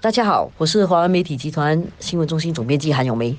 大家好，我是华为媒体集团新闻中心总编辑韩永梅。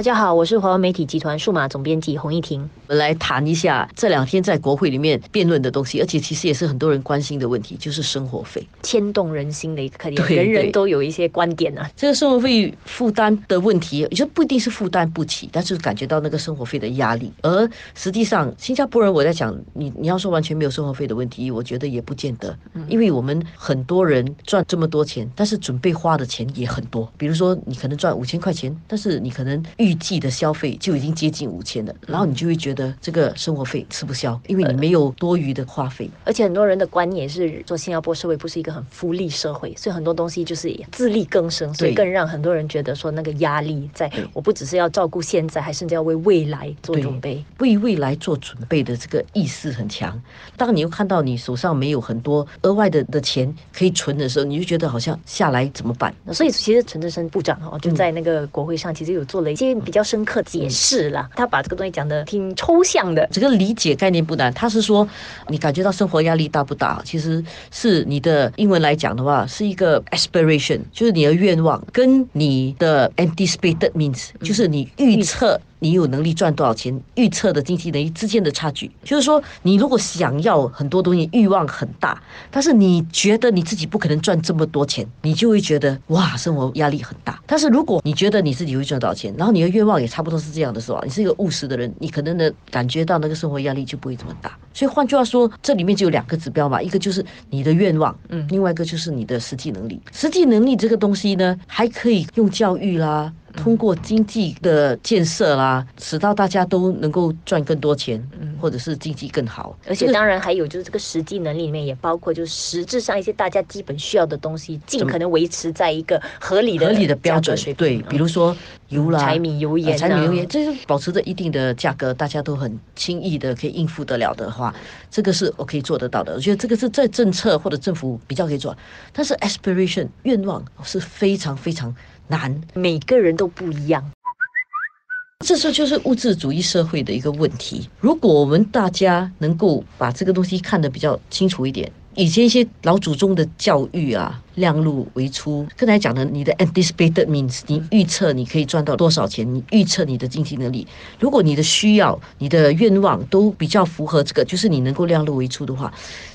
大家好，我是华为媒体集团数码总编辑洪一婷。我们来谈一下这两天在国会里面辩论的东西，而且其实也是很多人关心的问题，就是生活费，牵动人心的一个课题，对人人都有一些观点啊、这个生活费负担的问题，也就不一定是负担不起，但是感觉到那个生活费的压力。而实际上，新加坡人我在讲，你你要说完全没有生活费的问题，我觉得也不见得，因为我们很多人赚这么多钱，但是准备花的钱也很多。比如说，你可能赚五千块钱，但是你可能预计的消费就已经接近五千了，然后你就会觉得这个生活费吃不消，因为你没有多余的花费。而且很多人的观念是说，新加坡社会不是一个很福利社会，所以很多东西就是自力更生，所以更让很多人觉得说那个压力在，我不只是要照顾现在，还甚至要为未来做准备。为未来做准备的这个意识很强。当你又看到你手上没有很多额外的的钱可以存的时候，你就觉得好像下来怎么办？所以其实陈志生部长哦，就在那个国会上，其实有做了一些比较深刻解释了。他把这个东西讲的挺抽象的，这个理解概念不难，他是说你感觉到生活压力大不大？其实是你的英文来讲的话，是一个 aspiration，就是你的愿望，跟你的 anticipated means，就是你预测。你有能力赚多少钱？预测的经济能力之间的差距，就是说，你如果想要很多东西，欲望很大，但是你觉得你自己不可能赚这么多钱，你就会觉得哇，生活压力很大。但是如果你觉得你自己会赚多少钱，然后你的愿望也差不多是这样的时候，你是一个务实的人，你可能呢感觉到那个生活压力就不会这么大。所以换句话说，这里面就有两个指标嘛，一个就是你的愿望，嗯，另外一个就是你的实际能力。实际能力这个东西呢，还可以用教育啦。通过经济的建设啦，使到大家都能够赚更多钱，或者是经济更好。而且当然还有就是这个实际能力里面也包括就是实质上一些大家基本需要的东西，尽可能维持在一个合理的合理的标准。对，比如说油啦、柴米油盐柴米油盐，这是保持着一定的价格，大家都很轻易的可以应付得了的话，这个是我可以做得到的。我觉得这个是在政策或者政府比较可以做，但是 aspiration 愿望是非常非常难。每个人都不一样。这时候就是物质主义社会的一个问题。如果我们大家能够把这个东西看得比较清楚一点，以前一些老祖宗的教育啊，量入为出。刚才讲的，你的 anticipated means，你预测你可以赚到多少钱，你预测你的经济能力。如果你的需要、你的愿望都比较符合这个，就是你能够量入为出的话，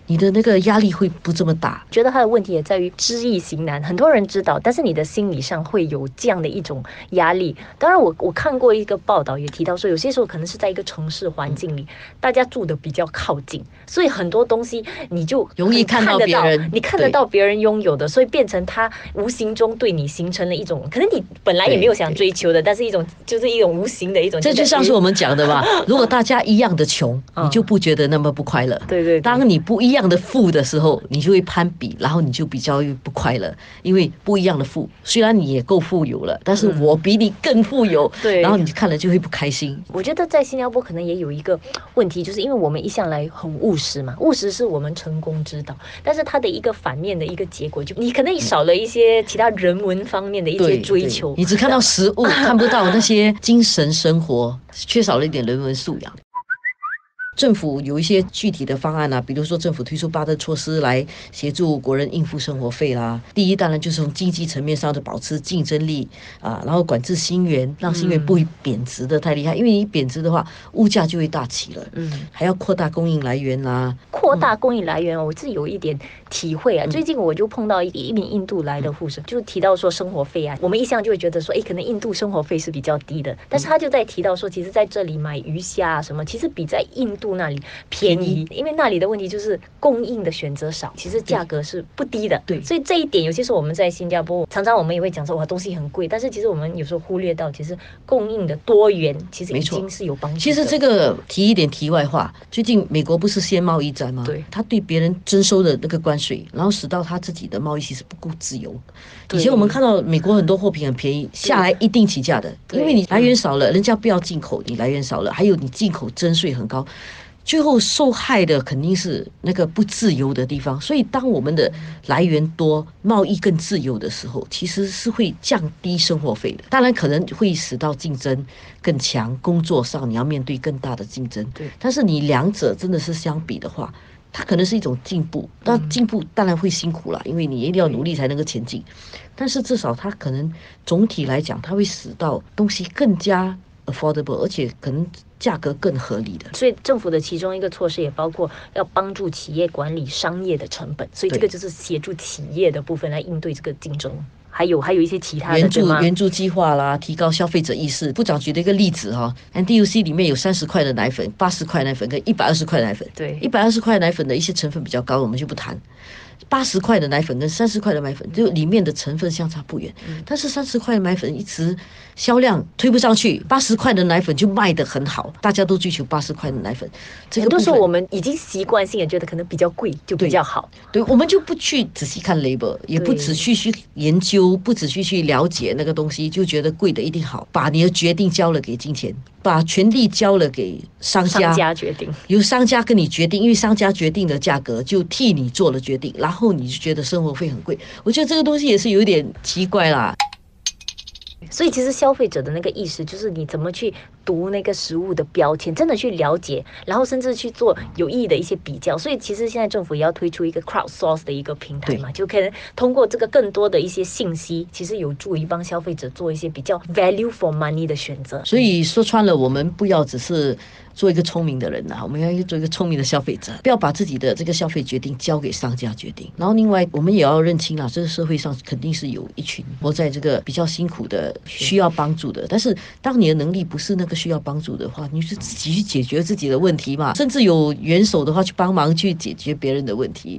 你的那个压力会不这么大。觉得他的问题也在于知易行难，很多人知道，但是你的心理上会有这样的一种压力。当然我，我看过一个报道，也提到说，有些时候可能是在一个城市环境里，大家住的比较靠近，所以很多东西你就有容易看到得别人你看得到别人拥有的，所以变成他无形中对你形成了一种，可能你本来也没有想追求的，但是一种就是一种无形的一种，这就像是我们讲的吧，如果大家一样的穷，嗯你就不觉得那么不快乐。对对对当你不一样的富的时候，你就会攀比，然后你就比较不快乐，因为不一样的富，虽然你也够富有了，但是我比你更富有，对然后你看了就会不开心。我觉得在新加坡可能也有一个问题，就是因为我们一向来很务实嘛，务实是我们成功之道，但是它的一个反面的一个结果，就你可能少了一些其他人文方面的一些追求。你只看到食物，看不到那些精神生活，缺少了一点人文素养。政府有一些具体的方案啊，比如说政府推出八的措施来协助国人应付生活费啦。第一，当然就是从经济层面上的保持竞争力啊，然后管制新元，让新元不会贬值的太厉害，因为你贬值的话，物价就会大起了。嗯，还要扩大供应来源啦、扩大供应来源，我自己有一点体会嗯啊。最近我就碰到一一名印度来的护士，就提到说生活费啊，我们一向就会觉得说，哎，可能印度生活费是比较低的，但是他就在提到说，其实在这里买鱼虾啊什么，其实比在印度那里便宜，因为那里的问题就是供应的选择少，其实价格是不低的。对所以这一点尤其是我们在新加坡，常常我们也会讲说，哇，东西很贵，但是其实我们有时候忽略到，其实供应的多元其实已没错经是有帮助。其实这个提一点题外话，最近美国不是先贸易战吗？对他对别人征收的那个关税，然后使到他自己的贸易其实不够自由。以前我们看到美国很多货品很便宜，下来一定起价的，因为你来源少了，人家不要进口，你来源少了，还有你进口征税很高。最后受害的肯定是那个不自由的地方，所以当我们的来源多、贸易更自由的时候，其实是会降低生活费的。当然可能会使到竞争更强，工作上你要面对更大的竞争。对但是你两者真的是相比的话，它可能是一种进步，那进步当然会辛苦了，因为你一定要努力才能够前进。但是至少它可能总体来讲，它会使到东西更加 affordable，而且可能价格更合理的。所以政府的其中一个措施也包括要帮助企业管理商业的成本，所以这个就是协助企业的部分来应对这个竞争。还有还有一些其他的援助？援助计划啦，提高消费者意识。部长举了一个例子哈，NDUC 里面有三十块的奶粉、八十块奶粉跟一百二十块奶粉。对一百二十块奶粉的一些成分比较高，我们就不谈。八十块的奶粉跟三十块的奶粉，就里面的成分相差不远。嗯但是三十块的奶粉一直销量推不上去，八十块的奶粉就卖得很好，大家都追求八十块的奶粉。这个部分很多时候我们已经习惯性也觉得可能比较贵就比较好，对，我们就不去仔细看 label，也不仔细去研究，不仔细去了解那个东西，就觉得贵的一定好，把你的决定交了给金钱，把权力交了给商家，商家决定。由商家跟你决定，因为商家决定的价格就替你做了决定，然后你就觉得生活费很贵。我觉得这个东西也是有点奇怪啦。所以其实消费者的那个意识，就是你怎么去读那个食物的标签，真的去了解，然后甚至去做有意义的一些比较。所以其实现在政府也要推出一个 crowdsource 的一个平台嘛，就可能通过这个更多的一些信息，其实有助于帮消费者做一些比较 value for money 的选择。所以说穿了，我们不要只是做一个聪明的人呐、我们要做一个聪明的消费者，不要把自己的这个消费决定交给商家决定。然后另外，我们也要认清啊，这个社会上肯定是有一群活在这个比较辛苦的、需要帮助的。但是当你的能力不是那个需要帮助的话，你是自己去解决自己的问题嘛，甚至有援手的话去帮忙去解决别人的问题。